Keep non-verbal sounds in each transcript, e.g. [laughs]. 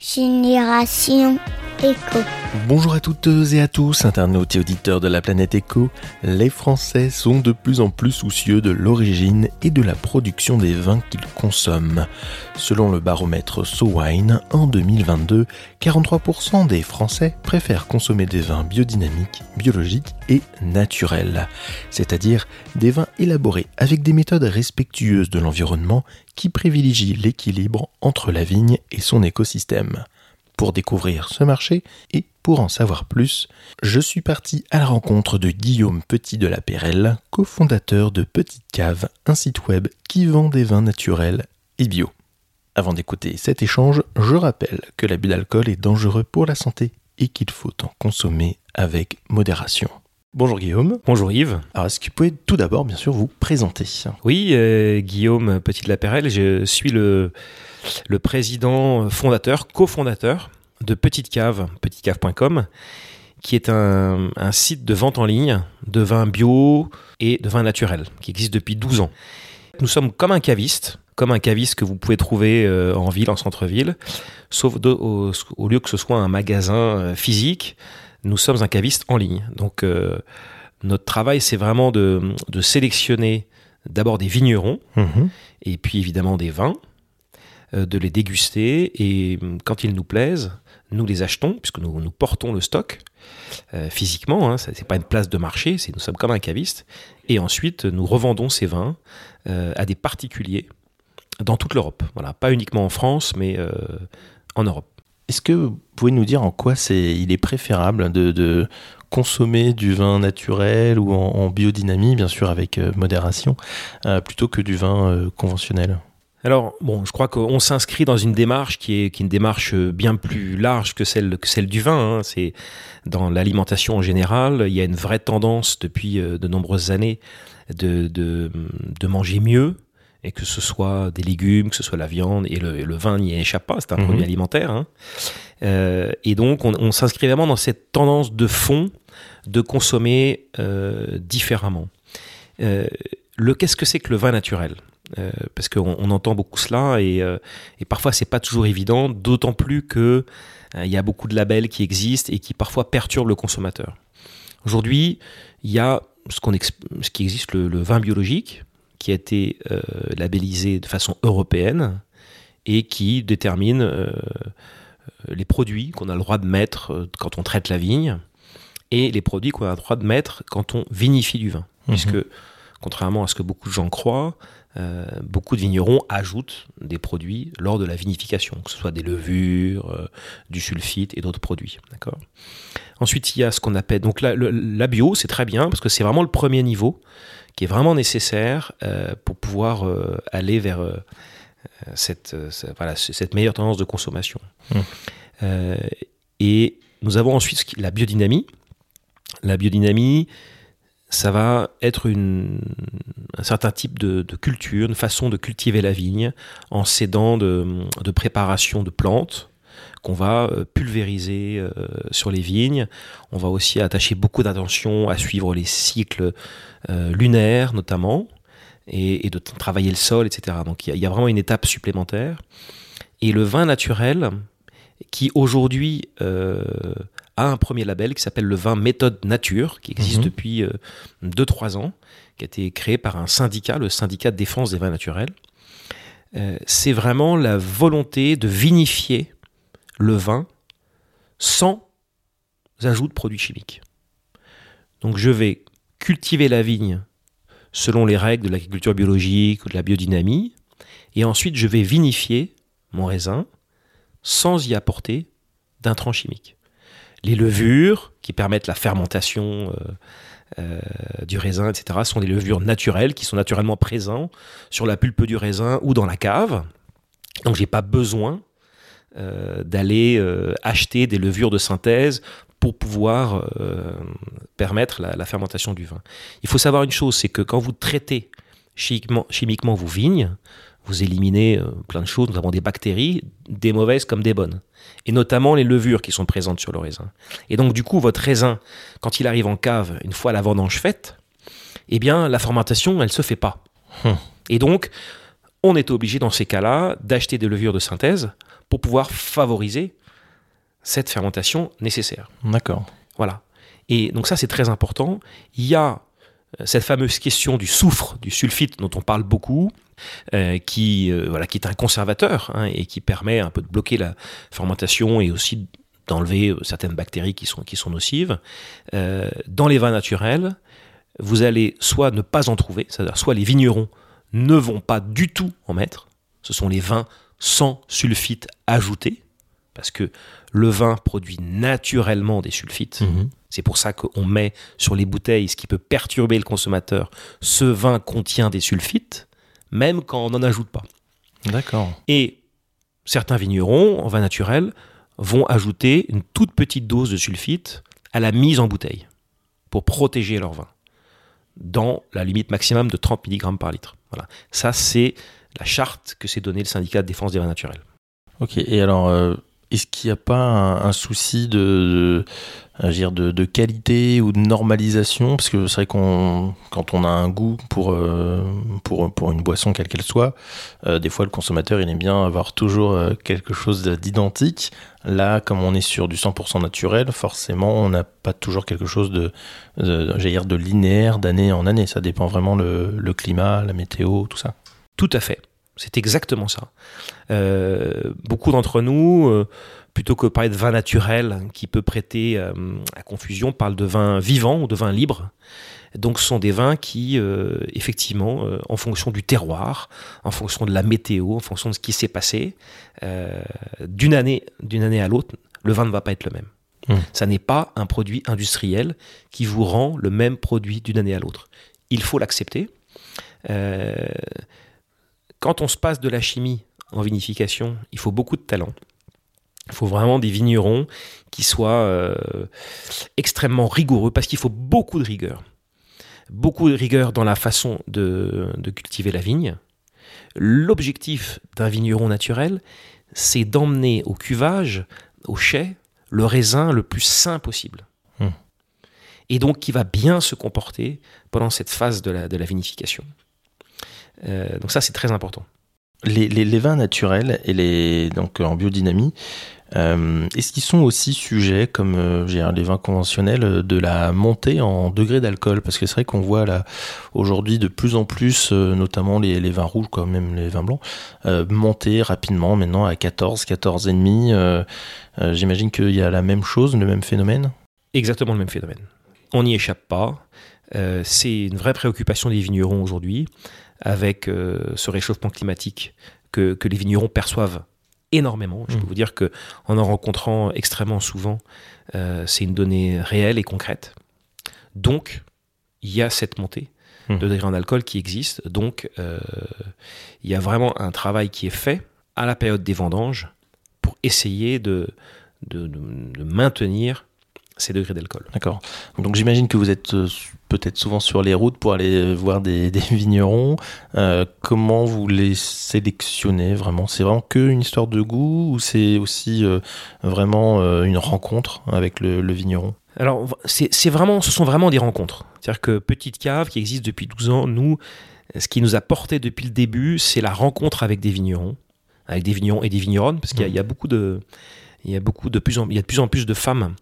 Génération Bonjour à toutes et à tous, internautes et auditeurs de la planète Éco. Les Français sont de plus en plus soucieux de l'origine et de la production des vins qu'ils consomment. Selon le baromètre SoWine, en 2022, 43% des Français préfèrent consommer des vins biodynamiques, biologiques et naturels, c'est-à-dire des vins élaborés avec des méthodes respectueuses de l'environnement qui privilégient l'équilibre entre la vigne et son écosystème. Pour découvrir ce marché et pour en savoir plus, je suis parti à la rencontre de Guillaume Petit de la Perrelle, cofondateur de Petite Cave, un site web qui vend des vins naturels et bio. Avant d'écouter cet échange, je rappelle que l'abus d'alcool est dangereux pour la santé et qu'il faut en consommer avec modération. Bonjour Guillaume. Bonjour Yves. Alors est-ce que vous pouvez tout d'abord bien sûr vous présenter? Oui, euh, Guillaume Petit de la Perrelle, je suis le, le président fondateur, cofondateur de Petite Cave, petitecave.com, qui est un, un, site de vente en ligne de vins bio et de vins naturels, qui existe depuis 12 ans. Nous sommes comme un caviste, comme un caviste que vous pouvez trouver euh, en ville, en centre-ville, sauf de, au, au, lieu que ce soit un magasin euh, physique, nous sommes un caviste en ligne. Donc euh, notre travail, c'est vraiment de, de sélectionner d'abord des vignerons, mmh. et puis évidemment des vins, de les déguster, et quand ils nous plaisent, nous les achetons, puisque nous, nous portons le stock euh, physiquement, hein, ce n'est pas une place de marché, c'est nous sommes comme un caviste, et ensuite nous revendons ces vins euh, à des particuliers dans toute l'Europe. Voilà, pas uniquement en France, mais euh, en Europe. Est-ce que vous pouvez nous dire en quoi c'est, il est préférable de, consommer du vin naturel ou en, biodynamie, bien sûr avec modération, plutôt que du vin conventionnel? Alors, bon, je crois qu'on s'inscrit dans une démarche qui est, qui est, une démarche bien plus large que celle, que celle du vin. Hein. C'est dans l'alimentation en général, il y a une vraie tendance depuis de nombreuses années de, de, de manger mieux, et que ce soit des légumes, que ce soit la viande, et le, le vin n'y échappe pas, c'est un mmh. produit alimentaire. Hein. Euh, et donc, on, on s'inscrit vraiment dans cette tendance de fond de consommer euh, différemment. Euh, le qu'est-ce que c'est que le vin naturel? Euh, parce qu'on on entend beaucoup cela et, euh, et parfois c'est pas toujours évident, d'autant plus que euh, il y a beaucoup de labels qui existent et qui parfois perturbent le consommateur. Aujourd'hui, il y a ce, qu'on ce qui existe le, le, vin biologique qui a été euh, labellisé de façon européenne et qui détermine euh, les produits qu'on a le droit de mettre quand on traite la vigne et les produits qu'on a le droit de mettre quand on vinifie du vin. Mmh. Puisque, contrairement à ce que beaucoup de gens croient, euh, beaucoup de vignerons ajoutent des produits lors de la vinification, que ce soit des levures, euh, du sulfite et d'autres produits. D'accord? Ensuite, il y a ce qu'on appelle donc la, le, la bio, c'est très bien parce que c'est vraiment le premier niveau qui est vraiment nécessaire euh, pour pouvoir aller vers cette, voilà, cette meilleure tendance de consommation. Mmh. et nous avons ensuite la biodynamie. La biodynamie, ça va être une, un certain type de, de, culture, une façon de cultiver la vigne en s'aidant de, de, préparation de plantes qu'on va euh, pulvériser euh, sur les vignes. On va aussi attacher beaucoup d'attention à suivre les cycles euh, lunaires notamment et, et, de travailler le sol, etc. Donc il y, a vraiment une étape supplémentaire. Et le vin naturel, qui aujourd'hui euh, a un premier label qui s'appelle le vin méthode nature, qui existe mmh. depuis 2-3 ans, qui a été créé par un syndicat, le syndicat de défense des vins naturels. Euh, c'est vraiment la volonté de vinifier le vin sans ajout de produits chimiques. Donc je vais cultiver la vigne selon les règles de l'agriculture biologique ou de la biodynamie, et ensuite je vais vinifier mon raisin sans y apporter d'intrants chimiques. Les levures qui permettent la fermentation euh, euh, du raisin, etc., sont des levures naturelles qui sont naturellement présentes sur la pulpe du raisin ou dans la cave. Donc j'ai pas besoin euh, d'aller acheter des levures de synthèse pour pouvoir permettre la, fermentation du vin. Il faut savoir une chose, c'est que quand vous traitez chimiquement vos vignes, vous éliminez plein de choses, nous avons des bactéries, des mauvaises comme des bonnes et notamment les levures qui sont présentes sur le raisin. Et donc du coup, votre raisin, quand il arrive en cave, une fois la vendange faite, eh bien la fermentation, elle se fait pas. Hum. Et donc, on est obligé dans ces cas-là d'acheter des levures de synthèse pour pouvoir favoriser cette fermentation nécessaire. D'accord. Voilà. Et donc ça, c'est très important. Il y a euh, cette fameuse question du soufre, du sulfite dont on parle beaucoup, euh, qui, euh, voilà, qui est un conservateur hein, et qui permet un peu de bloquer la fermentation et aussi d'enlever certaines bactéries qui sont, qui sont nocives. dans les vins naturels, vous allez soit ne pas en trouver, soit les vignerons ne vont pas du tout en mettre, ce sont les vins sans sulfite ajouté, parce que le vin produit naturellement des sulfites. Mhm. C'est pour ça qu'on met sur les bouteilles ce qui peut perturber le consommateur. Ce vin contient des sulfites, même quand on n'en ajoute pas. D'accord. Et certains vignerons, en vin naturel, vont ajouter une toute petite dose de sulfite à la mise en bouteille pour protéger leur vin dans la limite maximum de 30 mg par litre. Voilà. Ça, c'est la charte que s'est donnée le syndicat de défense des vins naturels. Ok, et alors, euh, est-ce qu'il n'y a pas un, souci de, de, de, qualité ou de normalisation? Parce que c'est vrai qu'on, quand on a un goût pour, euh, pour, pour une boisson quelle qu'elle soit, euh, des fois le consommateur il aime bien avoir toujours quelque chose d'identique. Là, comme on est sur du 100% naturel, forcément on n'a pas toujours quelque chose de, de, dire, de linéaire d'année en année. Ça dépend vraiment le climat, la météo, tout ça. Tout à fait. C'est exactement ça. Euh, beaucoup d'entre nous, euh, plutôt que parler de vin naturel qui peut prêter euh, à confusion, parlent de vin vivant ou de vin libre. Donc ce sont des vins qui, effectivement, en fonction du terroir, en fonction de la météo, en fonction de ce qui s'est passé, d'une année, année à l'autre, le vin ne va pas être le même. Mmh. Ça n'est pas un produit industriel qui vous rend le même produit d'une année à l'autre. Il faut l'accepter quand on se passe de la chimie en vinification, il faut beaucoup de talent. Il faut vraiment des vignerons qui soient euh, extrêmement rigoureux parce qu'il faut beaucoup de rigueur. Beaucoup de rigueur dans la façon de, cultiver la vigne. L'objectif d'un vigneron naturel, c'est d'emmener au cuvage, au chai, le raisin le plus sain possible. Hmm. Et donc qui va bien se comporter pendant cette phase de la vinification. Euh, donc ça, c'est très important. Les, vins naturels et les donc en biodynamie, euh, est-ce qu'ils sont aussi sujets, comme euh, les vins conventionnels, de la montée en degré d'alcool? Parce que c'est vrai qu'on voit là aujourd'hui de plus en plus, notamment les, vins rouges, comme même les vins blancs, monter rapidement maintenant à 14, 14,5. J'imagine qu'il y a la même chose, le même phénomène? Exactement le même phénomène. On n'y échappe pas. c'est une vraie préoccupation des vignerons aujourd'hui avec euh, ce réchauffement climatique que, les vignerons perçoivent énormément. Je peux mmh. vous dire que en en rencontrant extrêmement souvent, euh, c'est une donnée réelle et concrète. Donc, il y a cette montée de mmh. degré en alcool qui existe. Donc, euh, il y a vraiment un travail qui est fait à la période des vendanges pour essayer de, de maintenir ces degrés d'alcool. D'accord. Donc j'imagine que vous êtes euh, peut-être souvent sur les routes pour aller euh, voir des, [laughs] vignerons. Euh, comment vous les sélectionnez vraiment? C'est vraiment que une histoire de goût ou c'est aussi vraiment une rencontre avec le, vigneron? Alors c'est vraiment, ce sont vraiment des rencontres. C'est-à-dire que Petite Cave qui existe depuis 12 ans, nous, ce qui nous a porté depuis le début, c'est la rencontre avec des vignerons, avec des vignerons et des vigneronnes, parce qu'il y, a mmh. beaucoup de, il y a beaucoup de plus en, il y a de plus en plus de femmes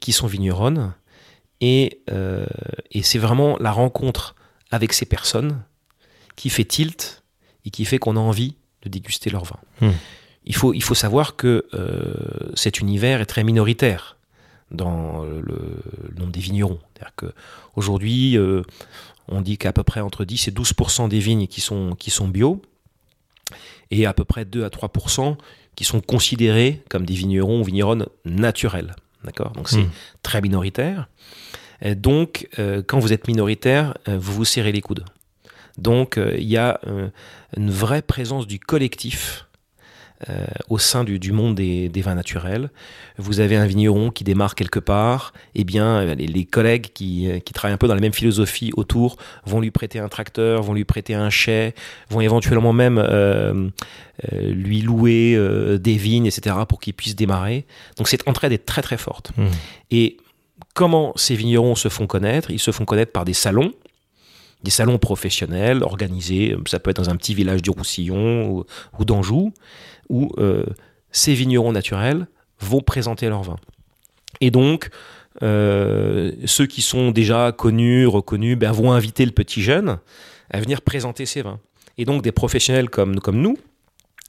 qui sont vigneronnes. Et, euh, et c'est vraiment la rencontre avec ces personnes qui fait tilt et qui fait qu'on a envie de déguster leur vin. Hmm. Il, faut, il faut savoir que euh, cet univers est très minoritaire dans le, nombre des vignerons. C'est-à-dire qu'aujourd'hui, on dit qu'à peu près entre 10 et 12 des vignes qui sont, qui sont bio, et à peu près 2 à 3% qui sont considérés comme des vignerons ou vigneronnes naturels. D'accord? Donc c'est hmm. très minoritaire. donc, euh, quand vous êtes minoritaire, euh, vous vous serrez les coudes. Donc, euh, il y a une vraie présence du collectif euh, au sein du, monde des, vins naturels. Vous avez un vigneron qui démarre quelque part, et eh bien les, collègues qui, qui, travaillent un peu dans la même philosophie autour vont lui prêter un tracteur, vont lui prêter un chai, vont éventuellement même euh, euh, lui louer des vignes, etc., pour qu'il puisse démarrer. Donc cette entraide est très très forte. Mmh. Et comment ces vignerons se font connaître? Ils se font connaître par des salons, des salons professionnels organisés, ça peut être dans un petit village du Roussillon ou, d'Anjou, où euh, ces vignerons naturels vont présenter leurs vins. Et donc, euh, ceux qui sont déjà connus, reconnus, ben, vont inviter le petit jeune à venir présenter ses vins. Et donc, des professionnels comme, comme nous,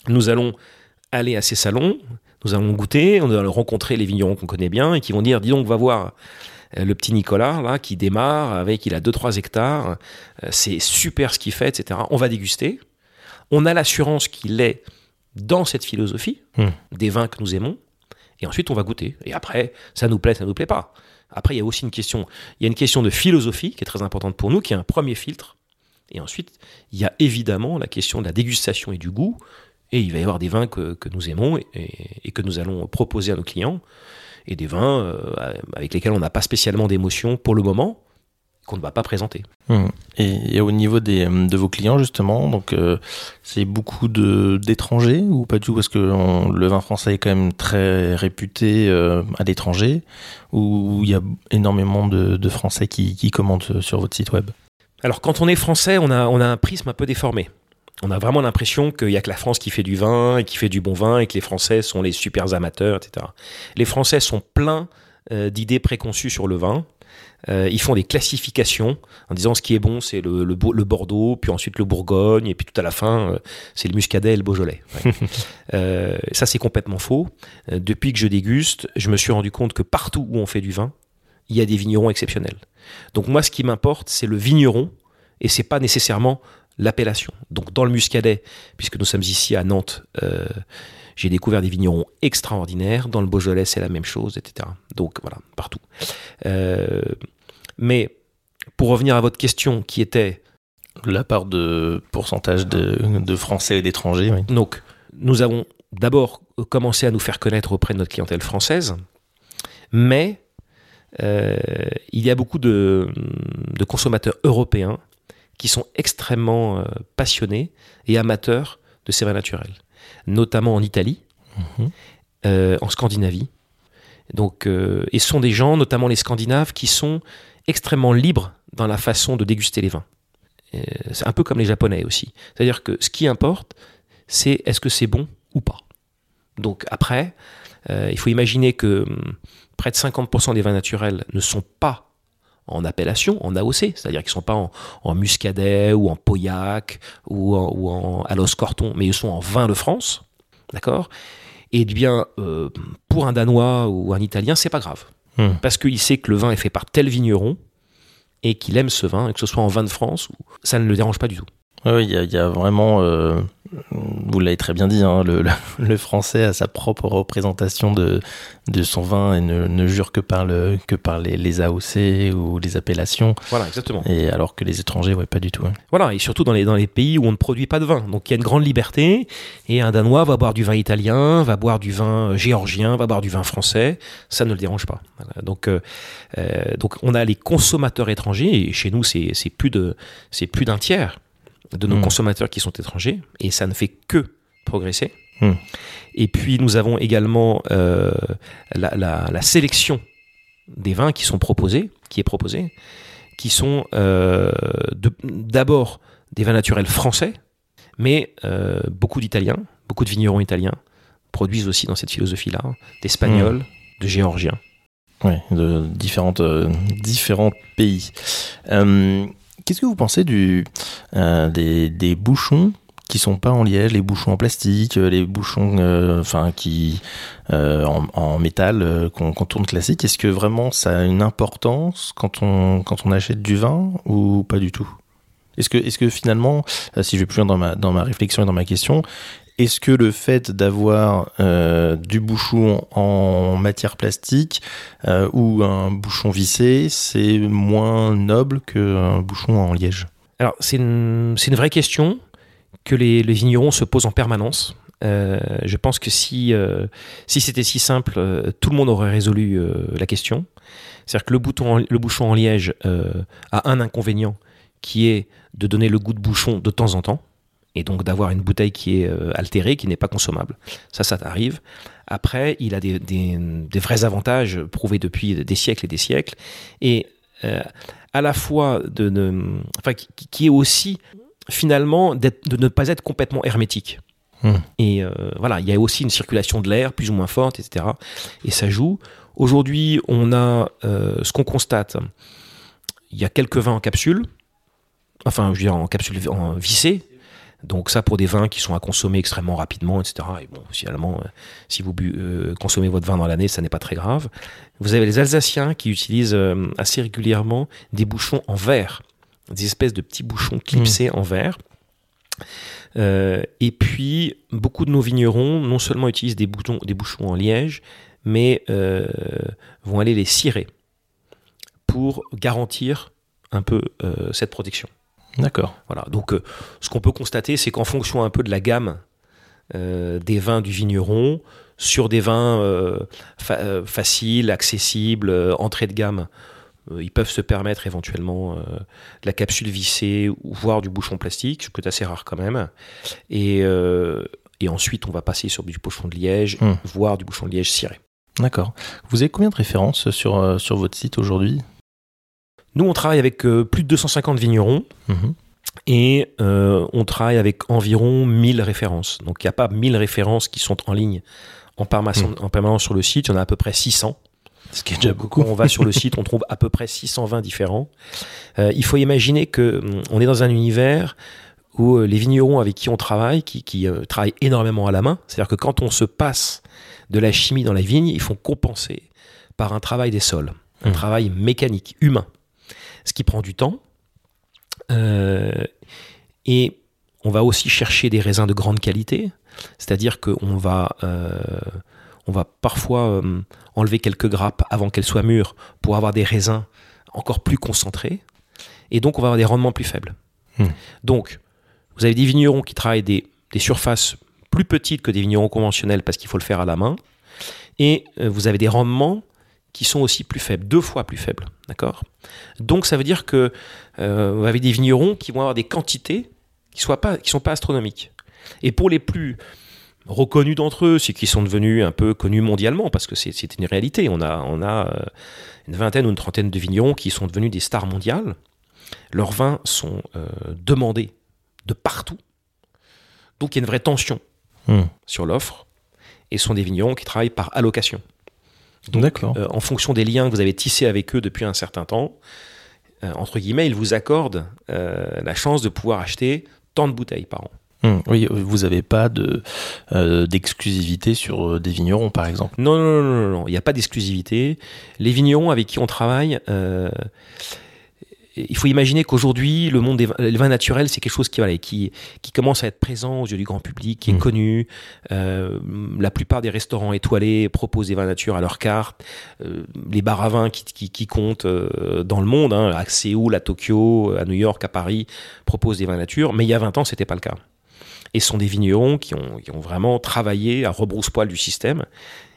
nous allons aller à ces salons, nous allons goûter, on allons rencontrer les vignerons qu'on connaît bien et qui vont dire, dis donc, va voir le petit Nicolas là qui démarre avec il a 2-3 hectares, euh, c'est super ce qu'il fait, etc. On va déguster. On a l'assurance qu'il est dans cette philosophie hmm. des vins que nous aimons. Et ensuite, on va goûter. Et après, ça nous plaît, ça nous plaît pas. Après, il y a aussi une question, il y a une question de philosophie qui est très importante pour nous, qui est un premier filtre. Et ensuite, il y a évidemment la question de la dégustation et du goût. Et il va y avoir des vins que, nous aimons et, que nous allons proposer à nos clients et des vins euh, avec lesquels on n'a pas spécialement d'émotion pour le moment, qu'on ne va pas présenter. Mmh. Et, au niveau des, de vos clients, justement, donc euh, c'est beaucoup d'étrangers ou pas du tout? Parce que le vin français est quand même très réputé euh, à l'étranger, ou il y a énormément de, de Français qui, qui, commentent sur votre site web? Alors, quand on est français, on a, on a un prisme un peu déformé on a vraiment l'impression qu'il n'y a que la France qui fait du vin et qui fait du bon vin et que les Français sont les super amateurs, etc. Les Français sont pleins euh, d'idées préconçues sur le vin. Euh, ils font des classifications en disant ce qui est bon, c'est le, le, Bordeaux, puis ensuite le Bourgogne, et puis tout à la fin, euh, c'est le Muscadet et le Beaujolais. [laughs] ça, c'est complètement faux. depuis que je déguste, je me suis rendu compte que partout où on fait du vin, il y a des vignerons exceptionnels. Donc moi, ce qui m'importe, c'est le vigneron, et c'est pas nécessairement l'appellation. Donc dans le Muscadet, puisque nous sommes ici à Nantes, euh, j'ai découvert des vignerons extraordinaires. Dans le Beaujolais, c'est la même chose, etc. Donc voilà, partout. Euh, mais pour revenir à votre question qui était... La part de pourcentage de, Français et d'étrangers. Donc nous avons d'abord commencé à nous faire connaître auprès de notre clientèle française, mais euh, il y a beaucoup de consommateurs européens qui sont extrêmement euh, passionnés et amateurs de ces vins naturels, notamment en Italie, mhm. euh, en Scandinavie. Donc, euh, et ce sont des gens, notamment les Scandinaves, qui sont extrêmement libres dans la façon de déguster les vins. c'est un peu comme les Japonais aussi. C'est-à-dire que ce qui importe, c'est est-ce que c'est bon ou pas. Donc après, il faut imaginer que hum, près de 50% des vins naturels ne sont pas en appellation, en AOC, c'est-à-dire qu'ils ne sont pas en, muscadet ou en pauillac ou en, ou en alos corton, mais ils sont en vin de France, d'accord? Et eh bien, euh, pour un Danois ou un Italien, c'est pas grave, hmm. parce qu'il sait que le vin est fait par tel vigneron et qu'il aime ce vin, et que ce soit en vin de France, ça ne le dérange pas du tout. Oui, il y, a vraiment euh, vous l'avez très bien dit, hein, le, [laughs] français a sa propre représentation de, de son vin et ne, jure que par, le, que par les, AOC ou les appellations. Voilà, exactement. Et alors que les étrangers, ouais, pas du tout. Hein. Voilà, et surtout dans les, dans les pays où on ne produit pas de vin. Donc il y a une grande liberté, et un Danois va boire du vin italien, va boire du vin euh, géorgien, va boire du vin français, ça ne le dérange pas. Donc, euh, donc on a les consommateurs étrangers, et chez nous c'est plus d'un tiers de nos hmm. consommateurs qui sont étrangers, et ça ne fait que progresser. Hmm. Et puis nous avons également euh, la, sélection des vins qui sont proposés, qui est proposée, qui sont euh, d'abord des vins naturels français, mais euh, beaucoup d'Italiens, beaucoup de vignerons italiens produisent aussi dans cette philosophie-là, d'Espagnols, hmm. de Géorgiens. Oui, de différentes, différents pays. Qu'est-ce que vous pensez euh, des, bouchons qui sont pas en liège, les bouchons en plastique, euh, les bouchons euh, en, métal qu'on tourne classique? Est-ce que vraiment ça a une importance quand on, achète du vin ou pas du tout? Est-ce que, finalement, si je vais plus loin dans ma réflexion et dans ma question, est-ce que le fait d'avoir euh, du bouchon en matière plastique euh, ou un bouchon vissé, c'est moins noble qu'un bouchon en liège? Alors, c'est une, une, vraie question que les, les, vignerons se posent en permanence. Euh, je pense que si, si c'était si simple, tout le monde aurait résolu la question. C'est-à-dire que le, bouton le bouchon en liège a un inconvénient qui est de donner le goût de bouchon de temps en temps et donc d'avoir une bouteille qui est euh, altérée, qui n'est pas consommable. Ça, ça arrive. Après, il a des, vrais avantages prouvés depuis des siècles et des siècles. Et euh, à la fois de, enfin, qui, est aussi finalement de ne pas être complètement hermétique. Hmm. Et voilà, il y a aussi une circulation de l'air plus ou moins forte, etc. Et ça joue. Aujourd'hui, on a ce qu'on constate. Il y a quelques vins en capsule, enfin, je veux dire en capsule en vissée, donc ça pour des vins qui sont à consommer extrêmement rapidement, etc. Et bon, finalement, euh, si vous euh, consommez votre vin dans l'année, ça n'est pas très grave. Vous avez les Alsaciens qui utilisent euh, assez régulièrement des bouchons en verre, des espèces de petits bouchons clipsés mmh. en verre. et puis, beaucoup de nos vignerons, non seulement utilisent des, des bouchons en liège, mais vont aller les cirer pour garantir un peu cette protection. D'accord. Voilà. Donc, euh, ce qu'on peut constater, c'est qu'en fonction un peu de la gamme euh, des vins du vigneron, sur des vins euh, faciles, accessibles, entrée de gamme, ils peuvent se permettre éventuellement de la capsule vissée ou voire du bouchon plastique, ce qui est assez rare quand même. Et, et ensuite, on va passer sur du bouchon de liège, hmm. voire du bouchon de liège ciré. D'accord. Vous avez combien de références sur, sur votre site aujourd'hui? Nous, on travaille avec euh, plus de 250 vignerons. Mhm. Et euh, on travaille avec environ 1000 références. Donc il n'y a pas 1000 références qui sont en ligne en permanence, mhm. en permanence sur le site, il y en a à peu près 600. Ce qui est déjà beaucoup. Quand on va sur le site, on trouve à peu près 620 différents. Euh, il faut imaginer que hum, on est dans un univers où les vignerons avec qui on travaille, qui, travaillent énormément à la main, c'est-à-dire que quand on se passe de la chimie dans la vigne, ils font compenser par un travail des sols, un mhm. travail mécanique, humain ce qui prend du temps. Euh, et on va aussi chercher des raisins de grande qualité, c'est-à-dire qu'on va, euh, on va parfois euh, enlever quelques grappes avant qu'elles soient mûres pour avoir des raisins encore plus concentrés, et donc on va avoir des rendements plus faibles. Hmm. Donc, vous avez des vignerons qui travaillent des, des, surfaces plus petites que des vignerons conventionnels parce qu'il faut le faire à la main, et vous avez des rendements qui sont aussi plus faibles, deux fois plus faibles. D'accord? Donc ça veut dire que euh, vous avez des vignerons qui vont avoir des quantités qui ne pas, qui sont pas astronomiques. Et pour les plus reconnus d'entre eux, c'est qui sont devenus un peu connus mondialement, parce que c'est une réalité. On a, on a euh, une vingtaine ou une trentaine de vignerons qui sont devenus des stars mondiales. Leurs vins sont euh, demandés de partout. Donc il y a une vraie tension hmm. sur l'offre. Et ce sont des vignerons qui travaillent par allocation. Donc, euh, en fonction des liens que vous avez tissés avec eux depuis un certain temps, euh, entre guillemets, ils vous accordent euh, la chance de pouvoir acheter tant de bouteilles par an. Hum, oui, vous n'avez pas de, d'exclusivité sur des vignerons, par exemple? Non, non, non, non, non. il n'y a pas d'exclusivité. Les vignerons avec qui on travaille, il faut imaginer qu'aujourd'hui, le monde des vins, naturels, c'est quelque chose qui, voilà, qui, qui commence à être présent aux yeux du grand public, qui est mmh. connu. Euh, la plupart des restaurants étoilés proposent des vins nature à leur carte. Euh, les bars à vin qui, qui, comptent euh, dans le monde, hein, à Séoul, à Tokyo, à New York, à Paris, proposent des vins nature. Mais il y a 20 ans, c'était pas le cas. Et ce sont des vignerons qui ont, qui ont vraiment travaillé à rebrousse-poil du système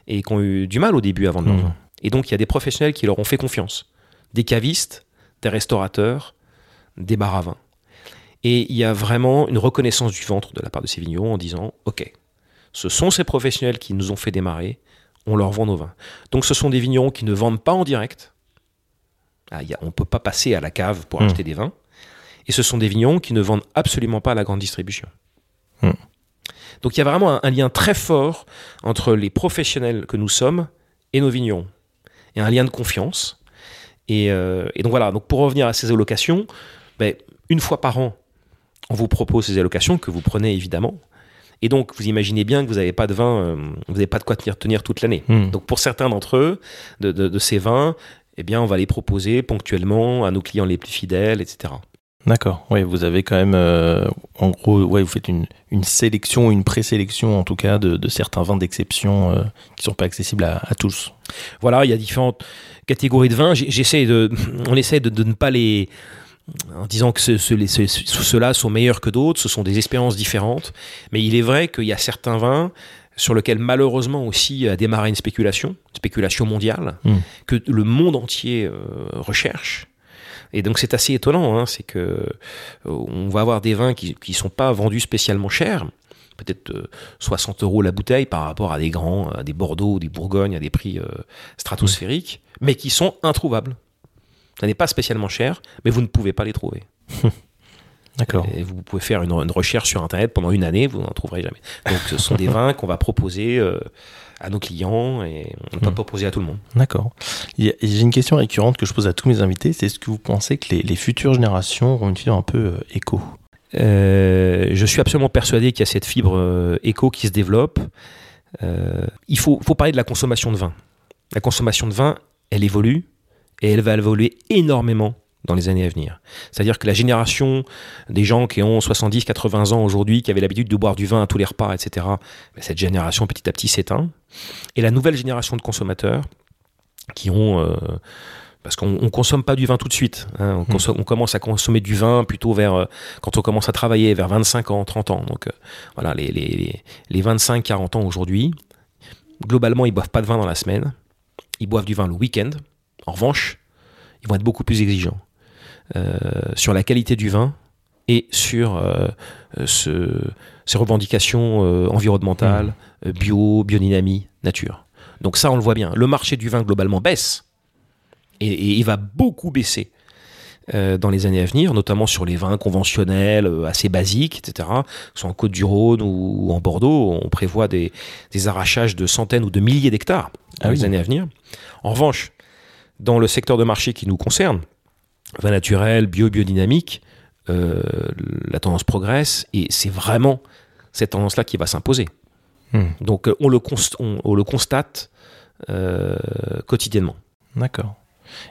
et qui ont eu du mal au début avant de mmh. Et donc, il y a des professionnels qui leur ont fait confiance. Des cavistes, des restaurateurs, des bars à vin. Et il y a vraiment une reconnaissance du ventre de la part de ces vignerons en disant Ok, ce sont ces professionnels qui nous ont fait démarrer, on leur vend nos vins. Donc ce sont des vignerons qui ne vendent pas en direct. Ah, on ne peut pas passer à la cave pour hmm. acheter des vins. Et ce sont des vignerons qui ne vendent absolument pas à la grande distribution. Hmm. Donc il y a vraiment un, lien très fort entre les professionnels que nous sommes et nos vignerons. Y a un lien de confiance. Euh, et, donc voilà, donc pour revenir à ces allocations, ben, une fois par an, on vous propose ces allocations que vous prenez évidemment. Et donc, vous imaginez bien que vous n'avez pas de vin, euh, vous n'avez pas de quoi tenir, tenir toute l'année. Hmm. Donc, pour certains d'entre eux, de, ces vins, eh bien, on va les proposer ponctuellement à nos clients les plus fidèles, etc. D'accord. Oui, vous avez quand même, euh, en gros, ouais, vous faites une, sélection, une présélection en tout cas de, certains vins d'exception qui ne sont pas accessibles à, à tous. Voilà, il y a différentes catégories de vins, j'essaie de, on essaie de, ne pas les, en disant que ceux-là sont meilleurs que d'autres, ce sont des expériences différentes. Mais il est vrai qu'il y a certains vins sur lesquels malheureusement aussi a démarré une spéculation, une spéculation mondiale, hmm. que le monde entier euh, recherche. Et donc c'est assez étonnant, hein, c'est que euh, on va avoir des vins qui ne sont pas vendus spécialement chers, peut-être 60 euh, euros la bouteille par rapport à des grands, à des Bordeaux, des Bourgognes, à des prix stratosphériques mais qui sont introuvables. Ça n'est pas spécialement cher, mais vous ne pouvez pas les trouver. [laughs] D'accord. Et vous pouvez faire une, une recherche sur Internet pendant une année, vous n'en trouverez jamais. Donc ce sont des [laughs] vins qu'on va proposer euh, à nos clients et on ne peut pas Mhm. proposer à tout le monde. D'accord. J'ai une question récurrente que je pose à tous mes invités, c'est est-ce que vous pensez que les, les futures générations auront une fibre un peu euh, éco? Euh, je suis absolument persuadé qu'il y a cette fibre éco qui se développe. Il faut, faut parler de la consommation de vin. La consommation de vin, elle évolue et elle va évoluer énormément dans les années à venir. C'est-à-dire que la génération des gens qui ont 70, 80 ans aujourd'hui, qui avaient l'habitude de boire du vin à tous les repas, etc., ben, cette génération petit à petit s'éteint. Et la nouvelle génération de consommateurs qui ont... euh, parce qu'on ne consomme pas du vin tout de suite. hein. on, consomme- on commence à consommer du vin plutôt vers euh, quand on commence à travailler, vers 25 ans, 30 ans. Donc euh, voilà, les, les, les- les 25-40 ans aujourd'hui, globalement, ils boivent pas de vin dans la semaine. Ils boivent du vin le week-end. En revanche, ils vont être beaucoup plus exigeants sur la qualité du vin et sur euh, euh, ce, ces revendications euh, environnementales, euh, bio, biodynamie, nature. Donc ça, on le voit bien. Le marché du vin globalement baisse et, et il va beaucoup baisser euh, dans les années à venir, notamment sur les vins conventionnels euh, assez basiques, etc. Soit en Côte-du-Rhône ou, ou en Bordeaux, on prévoit des, des arrachages de centaines ou de milliers d'hectares dans Ah les oui. années à venir. En revanche, dans le secteur de marché qui nous concerne, vin naturel, bio, biodynamique, euh, la tendance progresse et c'est vraiment cette tendance-là qui va s'imposer. Hmm. Donc euh, on le, const- on- on le constate euh, quotidiennement. D'accord.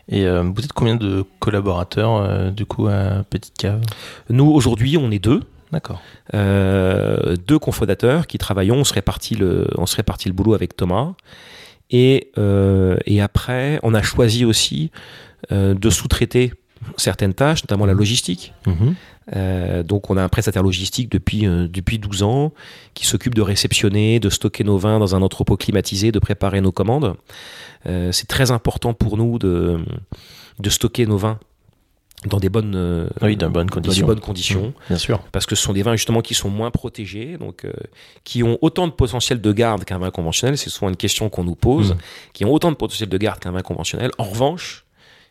Et euh, vous êtes combien de collaborateurs du coup à Petite Cave? Nous, aujourd'hui, on est deux. D'accord. Deux cofondateurs qui travaillons, on se répartit le, on se répartit le boulot avec Thomas. Et, et après, on a choisi aussi de sous-traiter certaines tâches, notamment la logistique. Mhm. Euh, donc on a un prestataire logistique depuis, euh, depuis 12 ans qui s'occupe de réceptionner, de stocker nos vins dans un entrepôt climatisé, de préparer nos commandes. Euh, c'est très important pour nous de, de stocker nos vins dans des bonnes, Oui, dans bonnes dans des conditions. bonnes conditions Bien sûr. parce que ce sont des vins justement qui sont moins protégés, donc euh, qui ont autant de potentiel de garde qu'un vin conventionnel. C'est souvent une question qu'on nous pose, Mhm. qui ont autant de potentiel de garde qu'un vin conventionnel. En revanche,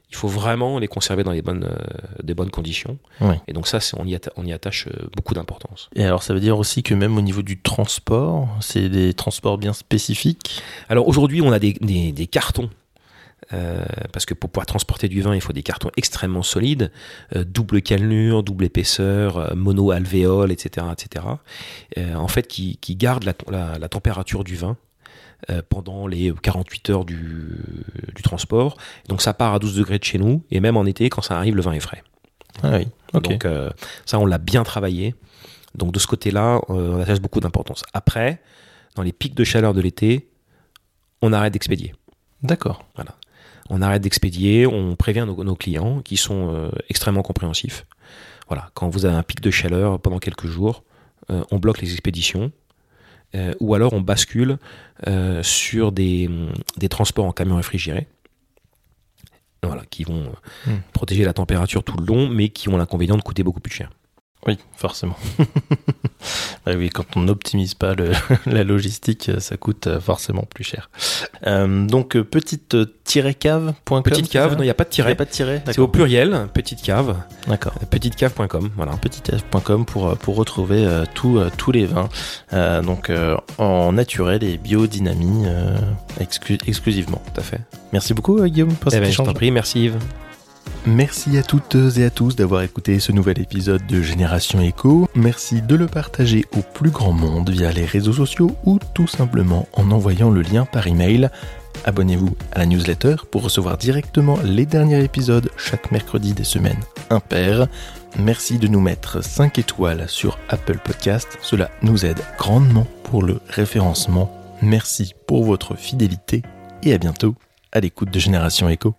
il faut vraiment les conserver dans les bonnes, euh, des bonnes conditions. Ouais. Et donc ça, on y, on y attache euh, beaucoup d'importance. Et alors ça veut dire aussi que même au niveau du transport, c'est des transports bien spécifiques? Alors aujourd'hui, on a des, des- des cartons. euh, parce que pour pouvoir transporter du vin, il faut des cartons extrêmement solides, euh, double cannelure, double épaisseur, euh, mono alvéole, etc., etc. euh, en fait, qui, qui gardent la, la- la température du vin pendant les 48 heures du, du transport. Donc ça part à 12 degrés de chez nous, et même en été, quand ça arrive, le vin est frais. Ah oui. Ok. Donc euh, ça, on l'a bien travaillé. Donc de ce côté-là, euh, on attache beaucoup d'importance. Après, dans les pics de chaleur de l'été, on arrête d'expédier. D'accord. On arrête d'expédier, on prévient nos, nos clients qui sont euh, extrêmement compréhensifs. Voilà, quand vous avez un pic de chaleur pendant quelques jours, euh, on bloque les expéditions. Euh, ou alors on bascule euh, sur des, des transports en camion réfrigéré. Voilà, qui vont euh, Hmm. protéger la température tout le long, mais qui ont l'inconvénient de coûter beaucoup plus cher. Oui, forcément. [laughs] Bah oui, quand on n'optimise pas le- [laughs] la logistique, ça coûte euh, forcément plus cher. Euh, donc, euh, petite-cave.com. Petite cave, non, il n'y a pas de Il n'y a tiret. pas de tiret C'est au pluriel, petite cave, D'accord. petitecave.com. Voilà. petitcave.com pour, euh, pour retrouver euh, tout, euh, tous les vins, euh, donc euh, en naturel et biodynamie euh, exclu- exclusivement. Tout à fait. Merci beaucoup euh, Guillaume pour Eh cet ben, je échange. t'en prie, merci Yves. Merci à toutes et à tous d'avoir écouté ce nouvel épisode de Génération Echo. Merci de le partager au plus grand monde via les réseaux sociaux ou tout simplement en envoyant le lien par email. Abonnez-vous à la newsletter pour recevoir directement les derniers épisodes chaque mercredi des semaines impaires. Merci de nous mettre 5 étoiles sur Apple Podcast. Cela nous aide grandement pour le référencement. Merci pour votre fidélité et à bientôt à l'écoute de Génération Echo.